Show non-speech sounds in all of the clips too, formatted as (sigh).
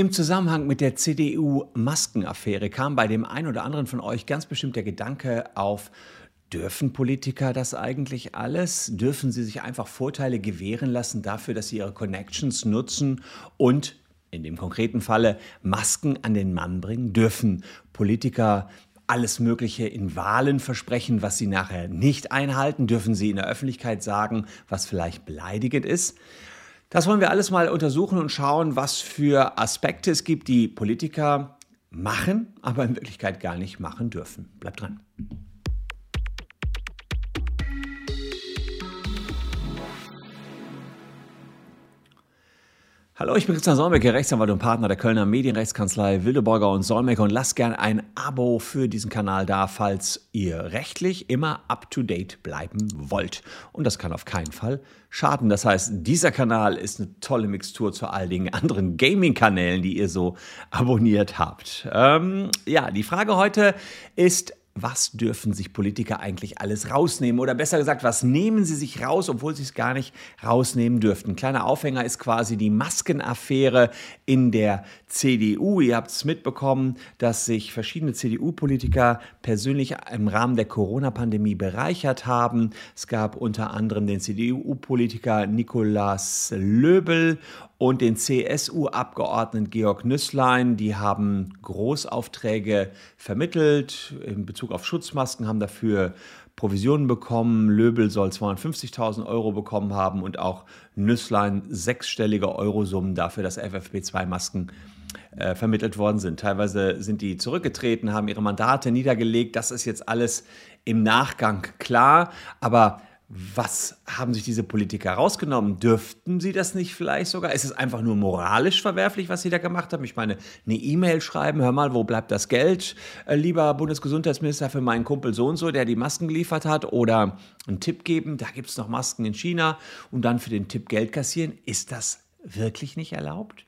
Im Zusammenhang mit der CDU-Maskenaffäre kam bei dem einen oder anderen von euch ganz bestimmt der Gedanke auf, dürfen Politiker das eigentlich alles? Dürfen sie sich einfach Vorteile gewähren lassen dafür, dass sie ihre Connections nutzen und in dem konkreten Falle Masken an den Mann bringen? Dürfen Politiker alles Mögliche in Wahlen versprechen, was sie nachher nicht einhalten? Dürfen sie in der Öffentlichkeit sagen, was vielleicht beleidigend ist? Das wollen wir alles mal untersuchen und schauen, was für Aspekte es gibt, die Politiker machen, aber in Wirklichkeit gar nicht machen dürfen. Bleibt dran. Hallo, ich bin Christian Solmecke, Rechtsanwalt und Partner der Kölner Medienrechtskanzlei Wildeborger und Solmecke und lasst gerne ein Abo für diesen Kanal da, falls ihr rechtlich immer up-to-date bleiben wollt. Und das kann auf keinen Fall schaden. Das heißt, dieser Kanal ist eine tolle Mixtur zu all den anderen Gaming-Kanälen, die ihr so abonniert habt. Ähm, ja, die Frage heute ist, was dürfen sich Politiker eigentlich alles rausnehmen? Oder besser gesagt, was nehmen sie sich raus, obwohl sie es gar nicht rausnehmen dürften? Ein kleiner Aufhänger ist quasi die Maskenaffäre in der CDU. Ihr habt es mitbekommen, dass sich verschiedene CDU-Politiker persönlich im Rahmen der Corona-Pandemie bereichert haben. Es gab unter anderem den CDU-Politiker Nikolaus Löbel und den CSU-Abgeordneten Georg Nüsslein. Die haben Großaufträge vermittelt in Bezug auf Schutzmasken, haben dafür Provisionen bekommen. Löbel soll 250.000 Euro bekommen haben und auch Nüsslein sechsstellige Eurosummen dafür, dass FFP2-Masken äh, vermittelt worden sind. Teilweise sind die zurückgetreten, haben ihre Mandate niedergelegt. Das ist jetzt alles im Nachgang klar. Aber was haben sich diese Politiker rausgenommen? Dürften sie das nicht vielleicht sogar? Ist es einfach nur moralisch verwerflich, was sie da gemacht haben? Ich meine, eine E-Mail schreiben, hör mal, wo bleibt das Geld, äh, lieber Bundesgesundheitsminister, für meinen Kumpel so und so, der die Masken geliefert hat? Oder einen Tipp geben, da gibt es noch Masken in China und dann für den Tipp Geld kassieren? Ist das wirklich nicht erlaubt?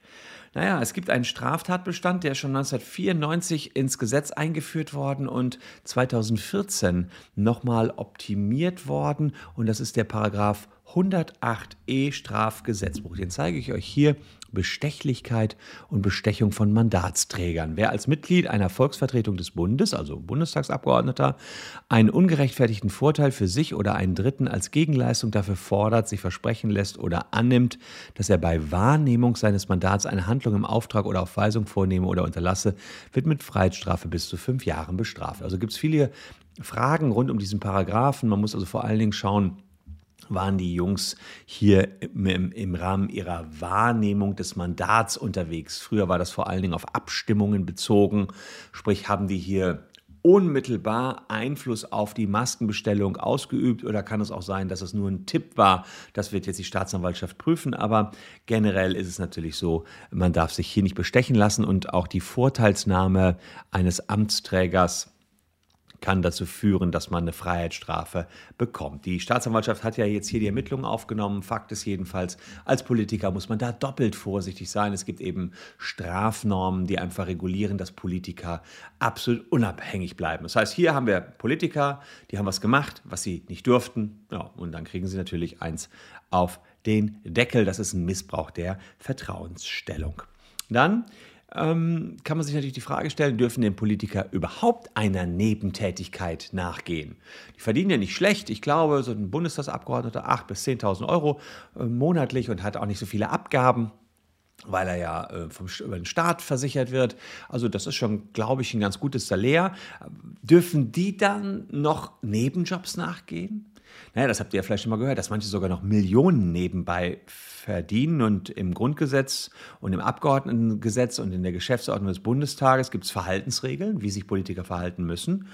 Naja, es gibt einen Straftatbestand, der schon 1994 ins Gesetz eingeführt worden und 2014 nochmal optimiert worden. Und das ist der Paragraph 108e Strafgesetzbuch. Den zeige ich euch hier. Bestechlichkeit und Bestechung von Mandatsträgern. Wer als Mitglied einer Volksvertretung des Bundes, also Bundestagsabgeordneter, einen ungerechtfertigten Vorteil für sich oder einen Dritten als Gegenleistung dafür fordert, sich versprechen lässt oder annimmt, dass er bei Wahrnehmung seines Mandats eine Handlung im Auftrag oder auf Weisung vornehme oder unterlasse, wird mit Freiheitsstrafe bis zu fünf Jahren bestraft. Also gibt es viele Fragen rund um diesen Paragraphen. Man muss also vor allen Dingen schauen, waren die Jungs hier im, im, Rahmen ihrer Wahrnehmung des Mandats unterwegs. Früher war das vor allen Dingen auf Abstimmungen bezogen, sprich haben die hier unmittelbar Einfluss auf die Maskenbestellung ausgeübt oder kann es auch sein, dass es nur ein Tipp war? Das wird jetzt die Staatsanwaltschaft prüfen, aber generell ist es natürlich so, man darf sich hier nicht bestechen lassen und auch die Vorteilsnahme eines Amtsträgers kann dazu führen, dass man eine Freiheitsstrafe bekommt. Die Staatsanwaltschaft hat ja jetzt hier die Ermittlungen aufgenommen. Fakt ist jedenfalls, als Politiker muss man da doppelt vorsichtig sein. Es gibt eben Strafnormen, die einfach regulieren, dass Politiker absolut unabhängig bleiben. Das heißt, hier haben wir Politiker, die haben was gemacht, was sie nicht durften. Ja, und dann kriegen sie natürlich eins auf den Deckel. Das ist ein Missbrauch der Vertrauensstellung. Dann ähm, kann man sich natürlich die Frage stellen, dürfen denn Politiker überhaupt einer Nebentätigkeit nachgehen? Die verdienen ja nicht schlecht. Ich glaube, so ein Bundestagsabgeordneter 8.000 bis 10.000 Euro äh, monatlich und hat auch nicht so viele Abgaben weil er ja äh, vom, über den Staat versichert wird. Also das ist schon, glaube ich, ein ganz gutes Salär. Dürfen die dann noch Nebenjobs nachgehen? Naja, das habt ihr ja vielleicht schon mal gehört, dass manche sogar noch Millionen nebenbei verdienen. Und im Grundgesetz und im Abgeordnetengesetz und in der Geschäftsordnung des Bundestages gibt es Verhaltensregeln, wie sich Politiker verhalten müssen.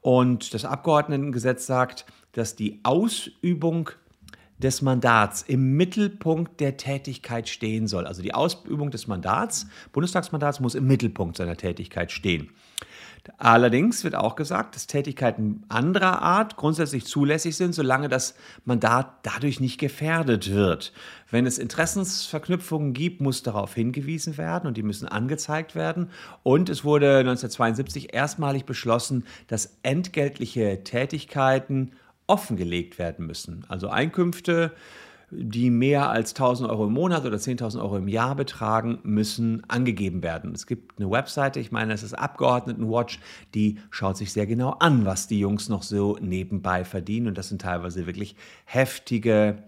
Und das Abgeordnetengesetz sagt, dass die Ausübung des Mandats im Mittelpunkt der Tätigkeit stehen soll. Also die Ausübung des Mandats, Bundestagsmandats, muss im Mittelpunkt seiner Tätigkeit stehen. Allerdings wird auch gesagt, dass Tätigkeiten anderer Art grundsätzlich zulässig sind, solange das Mandat dadurch nicht gefährdet wird. Wenn es Interessensverknüpfungen gibt, muss darauf hingewiesen werden und die müssen angezeigt werden. Und es wurde 1972 erstmalig beschlossen, dass entgeltliche Tätigkeiten offengelegt werden müssen. Also Einkünfte die mehr als 1000 Euro im Monat oder 10.000 Euro im Jahr betragen, müssen angegeben werden. Es gibt eine Webseite, ich meine, es ist Abgeordnetenwatch, die schaut sich sehr genau an, was die Jungs noch so nebenbei verdienen. Und das sind teilweise wirklich heftige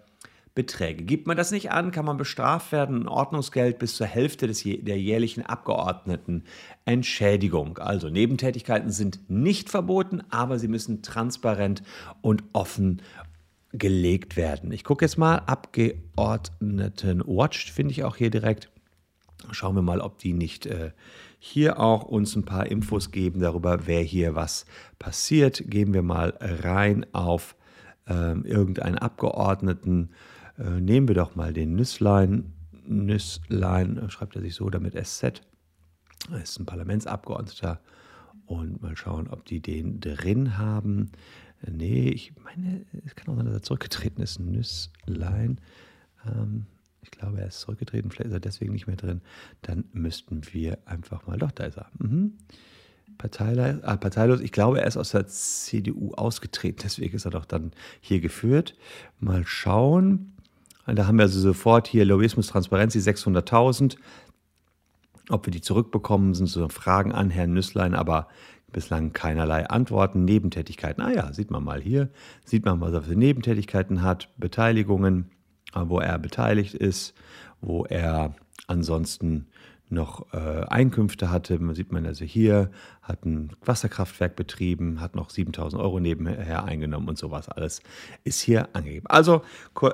Beträge. Gibt man das nicht an, kann man bestraft werden, ein Ordnungsgeld bis zur Hälfte des, der jährlichen Abgeordnetenentschädigung. Also Nebentätigkeiten sind nicht verboten, aber sie müssen transparent und offen gelegt werden. Ich gucke jetzt mal, Abgeordnetenwatch finde ich auch hier direkt. Schauen wir mal, ob die nicht äh, hier auch uns ein paar Infos geben darüber, wer hier was passiert. Gehen wir mal rein auf äh, irgendeinen Abgeordneten. Äh, nehmen wir doch mal den Nüsslein. Nüsslein, äh, schreibt er sich so, damit SZ. Er ist ein Parlamentsabgeordneter. Und mal schauen, ob die den drin haben. Nee, ich meine, es kann auch sein, dass er zurückgetreten ist. Nüsslein. Ähm, ich glaube, er ist zurückgetreten, vielleicht ist er deswegen nicht mehr drin. Dann müssten wir einfach mal, doch, da ist er. Mhm. Parteilos, ah, parteilos, ich glaube, er ist aus der CDU ausgetreten, deswegen ist er doch dann hier geführt. Mal schauen. Da haben wir also sofort hier Lobbyismus, Transparenz, die 600.000. Ob wir die zurückbekommen, sind so Fragen an Herrn Nüsslein, aber bislang keinerlei Antworten. Nebentätigkeiten, ah ja, sieht man mal hier, sieht man, was er für Nebentätigkeiten hat, Beteiligungen, äh, wo er beteiligt ist, wo er ansonsten noch äh, Einkünfte hatte. Man sieht man also hier, hat ein Wasserkraftwerk betrieben, hat noch 7000 Euro nebenher eingenommen und sowas alles ist hier angegeben. Also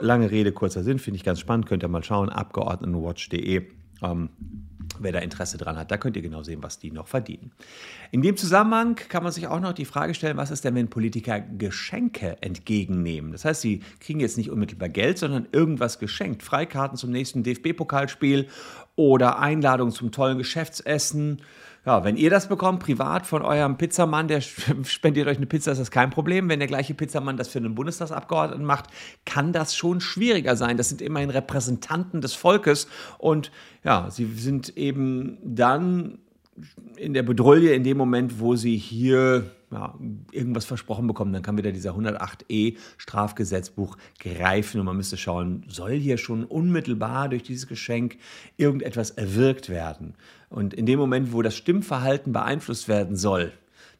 lange Rede, kurzer Sinn, finde ich ganz spannend. Könnt ihr mal schauen, abgeordnetenwatch.de. Ähm, wer da Interesse dran hat. Da könnt ihr genau sehen, was die noch verdienen. In dem Zusammenhang kann man sich auch noch die Frage stellen, was ist denn, wenn Politiker Geschenke entgegennehmen? Das heißt, sie kriegen jetzt nicht unmittelbar Geld, sondern irgendwas geschenkt. Freikarten zum nächsten DFB-Pokalspiel oder Einladung zum tollen Geschäftsessen ja, wenn ihr das bekommt, privat von eurem Pizzamann, der (laughs) spendiert euch eine Pizza, ist das kein Problem. Wenn der gleiche Pizzamann das für einen Bundestagsabgeordneten macht, kann das schon schwieriger sein. Das sind immerhin Repräsentanten des Volkes und ja, sie sind eben dann in der Bedrohung in dem Moment, wo sie hier ja, irgendwas versprochen bekommen, dann kann wieder dieser 108e Strafgesetzbuch greifen und man müsste schauen, soll hier schon unmittelbar durch dieses Geschenk irgendetwas erwirkt werden? Und in dem Moment, wo das Stimmverhalten beeinflusst werden soll,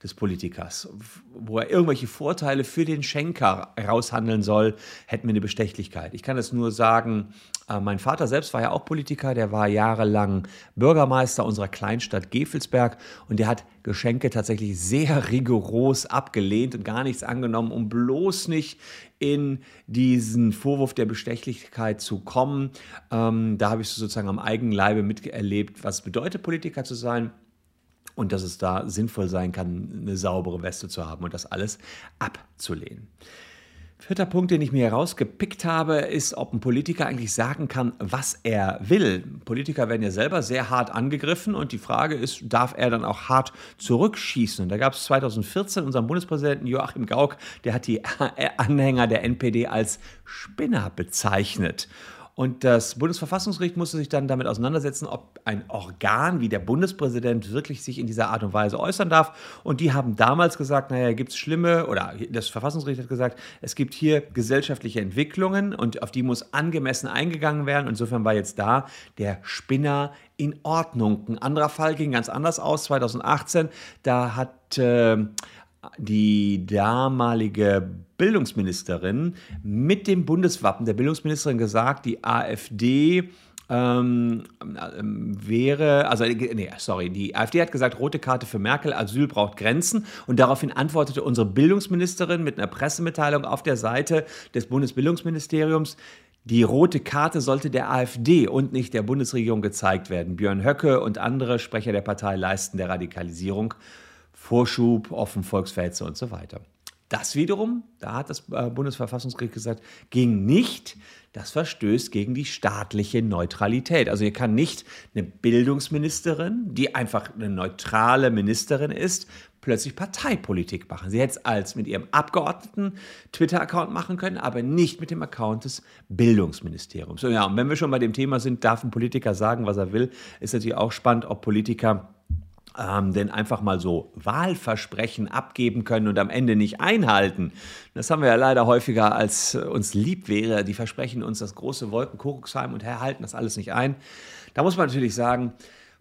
des Politikers, wo er irgendwelche Vorteile für den Schenker raushandeln soll, hätten wir eine Bestechlichkeit. Ich kann es nur sagen, äh, mein Vater selbst war ja auch Politiker, der war jahrelang Bürgermeister unserer Kleinstadt Gefelsberg und der hat Geschenke tatsächlich sehr rigoros abgelehnt und gar nichts angenommen, um bloß nicht in diesen Vorwurf der Bestechlichkeit zu kommen. Ähm, da habe ich sozusagen am eigenen Leibe miterlebt, was bedeutet, Politiker zu sein und dass es da sinnvoll sein kann, eine saubere Weste zu haben und das alles abzulehnen. Vierter Punkt, den ich mir herausgepickt habe, ist, ob ein Politiker eigentlich sagen kann, was er will. Politiker werden ja selber sehr hart angegriffen und die Frage ist, darf er dann auch hart zurückschießen? Und da gab es 2014 unseren Bundespräsidenten Joachim Gauck, der hat die (laughs) Anhänger der NPD als Spinner bezeichnet. Und das Bundesverfassungsgericht musste sich dann damit auseinandersetzen, ob ein Organ wie der Bundespräsident wirklich sich in dieser Art und Weise äußern darf. Und die haben damals gesagt, naja, gibt es schlimme, oder das Verfassungsgericht hat gesagt, es gibt hier gesellschaftliche Entwicklungen und auf die muss angemessen eingegangen werden. Insofern war jetzt da der Spinner in Ordnung. Ein anderer Fall ging ganz anders aus, 2018. Da hat äh, die damalige Bildungsministerin mit dem Bundeswappen der Bildungsministerin gesagt, die AfD ähm, ähm, wäre, also nee, sorry, die AfD hat gesagt, rote Karte für Merkel, Asyl braucht Grenzen und daraufhin antwortete unsere Bildungsministerin mit einer Pressemitteilung auf der Seite des Bundesbildungsministeriums, die rote Karte sollte der AfD und nicht der Bundesregierung gezeigt werden. Björn Höcke und andere Sprecher der Partei leisten der Radikalisierung Vorschub, offen Volksverhetze und so weiter. Das wiederum, da hat das äh, Bundesverfassungsgericht gesagt, ging nicht. Das verstößt gegen die staatliche Neutralität. Also hier kann nicht eine Bildungsministerin, die einfach eine neutrale Ministerin ist, plötzlich Parteipolitik machen. Sie hätte es als mit ihrem Abgeordneten Twitter-Account machen können, aber nicht mit dem Account des Bildungsministeriums. So, ja, und wenn wir schon bei dem Thema sind, darf ein Politiker sagen, was er will, ist natürlich auch spannend, ob Politiker ähm, denn einfach mal so Wahlversprechen abgeben können und am Ende nicht einhalten. Das haben wir ja leider häufiger, als uns lieb wäre. Die versprechen uns das große Wolkenkuckucksheim und halten das alles nicht ein. Da muss man natürlich sagen,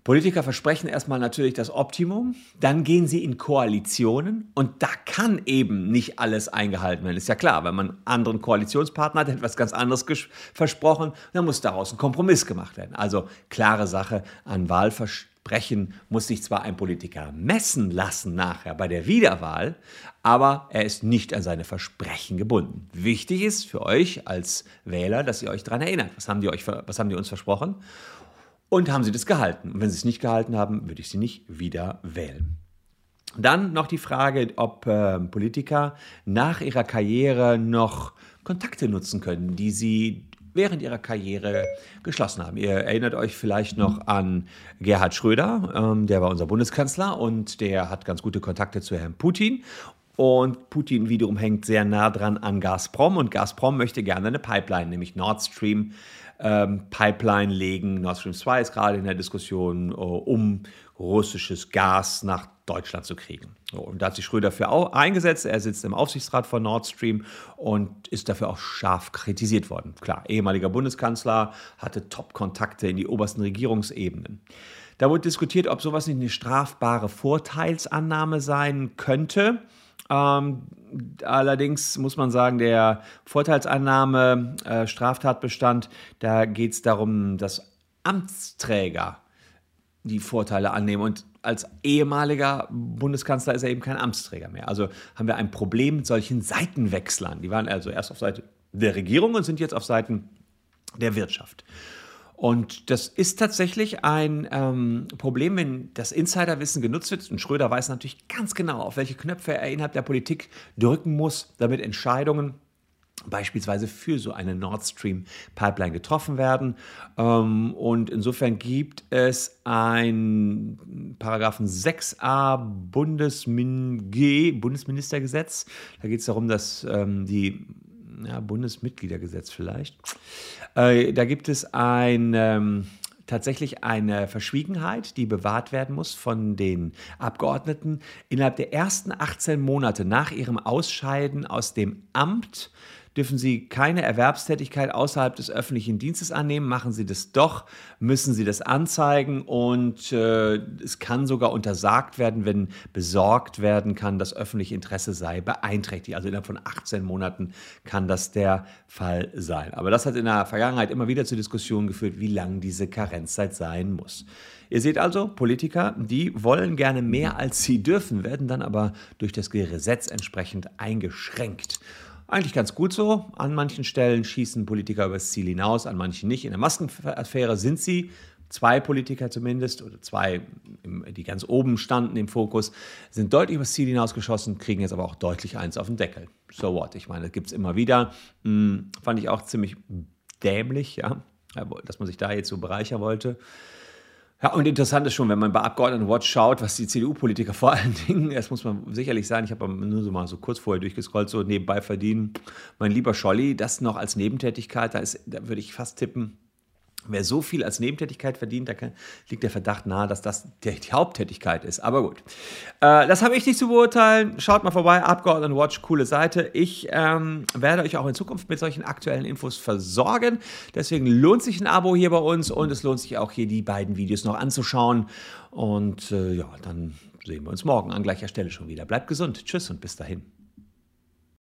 Politiker versprechen erstmal natürlich das Optimum, dann gehen sie in Koalitionen und da kann eben nicht alles eingehalten werden. Ist ja klar, wenn man anderen Koalitionspartner hat, etwas ganz anderes versprochen, dann muss daraus ein Kompromiss gemacht werden. Also klare Sache an Wahlversprechen muss sich zwar ein Politiker messen lassen nachher bei der Wiederwahl, aber er ist nicht an seine Versprechen gebunden. Wichtig ist für euch als Wähler, dass ihr euch daran erinnert. Was haben die, euch, was haben die uns versprochen? Und haben sie das gehalten? Und wenn sie es nicht gehalten haben, würde ich sie nicht wieder wählen. Dann noch die Frage, ob äh, Politiker nach ihrer Karriere noch Kontakte nutzen können, die sie während ihrer Karriere geschlossen haben. Ihr erinnert euch vielleicht noch an Gerhard Schröder, ähm, der war unser Bundeskanzler und der hat ganz gute Kontakte zu Herrn Putin. Und Putin wiederum hängt sehr nah dran an Gazprom und Gazprom möchte gerne eine Pipeline, nämlich Nord Stream ähm, Pipeline legen. Nord Stream 2 ist gerade in der Diskussion, äh, um russisches Gas nach Deutschland zu kriegen. So, und da hat sich Schröder für eingesetzt. Er sitzt im Aufsichtsrat von Nord Stream und ist dafür auch scharf kritisiert worden. Klar, ehemaliger Bundeskanzler, hatte Top-Kontakte in die obersten Regierungsebenen. Da wurde diskutiert, ob sowas nicht eine strafbare Vorteilsannahme sein könnte. Ähm, allerdings muss man sagen, der Vorteilsannahme äh, Straftatbestand, da geht es darum, dass Amtsträger die Vorteile annehmen. Und als ehemaliger Bundeskanzler ist er eben kein Amtsträger mehr. Also haben wir ein Problem mit solchen Seitenwechslern. Die waren also erst auf Seite der Regierung und sind jetzt auf Seiten der Wirtschaft. Und das ist tatsächlich ein ähm, Problem, wenn das Insiderwissen genutzt wird. Und Schröder weiß natürlich ganz genau, auf welche Knöpfe er innerhalb der Politik drücken muss, damit Entscheidungen beispielsweise für so eine Nord Stream Pipeline getroffen werden. Ähm, und insofern gibt es ein Paragraphen 6a Bundesmin G, Bundesministergesetz. Da geht es darum, dass ähm, die ja, Bundesmitgliedergesetz vielleicht. Äh, da gibt es ein, ähm, tatsächlich eine Verschwiegenheit, die bewahrt werden muss von den Abgeordneten innerhalb der ersten 18 Monate nach ihrem Ausscheiden aus dem Amt dürfen Sie keine Erwerbstätigkeit außerhalb des öffentlichen Dienstes annehmen. Machen Sie das doch, müssen Sie das anzeigen und äh, es kann sogar untersagt werden, wenn besorgt werden kann, das öffentliche Interesse sei beeinträchtigt. Also innerhalb von 18 Monaten kann das der Fall sein. Aber das hat in der Vergangenheit immer wieder zu Diskussionen geführt, wie lang diese Karenzzeit sein muss. Ihr seht also, Politiker, die wollen gerne mehr als sie dürfen, werden dann aber durch das Gesetz entsprechend eingeschränkt. Eigentlich ganz gut so. An manchen Stellen schießen Politiker übers Ziel hinaus, an manchen nicht. In der Maskenaffäre sind sie, zwei Politiker zumindest, oder zwei, die ganz oben standen im Fokus, sind deutlich übers Ziel hinausgeschossen, kriegen jetzt aber auch deutlich eins auf den Deckel. So what? Ich meine, das gibt es immer wieder. Hm, fand ich auch ziemlich dämlich, ja, dass man sich da jetzt so bereichern wollte. Ja, und interessant ist schon, wenn man bei Abgeordnetenwatch schaut, was die CDU-Politiker (laughs) vor allen Dingen, das muss man sicherlich sagen, ich habe nur so mal so kurz vorher durchgescrollt, so nebenbei verdienen. Mein lieber Scholli, das noch als Nebentätigkeit, da, ist, da würde ich fast tippen, Wer so viel als Nebentätigkeit verdient, da kann, liegt der Verdacht nahe, dass das die, die Haupttätigkeit ist. Aber gut, äh, das habe ich nicht zu beurteilen. Schaut mal vorbei, Abgeordnetenwatch, coole Seite. Ich ähm, werde euch auch in Zukunft mit solchen aktuellen Infos versorgen. Deswegen lohnt sich ein Abo hier bei uns und es lohnt sich auch hier die beiden Videos noch anzuschauen. Und äh, ja, dann sehen wir uns morgen an gleicher Stelle schon wieder. Bleibt gesund. Tschüss und bis dahin.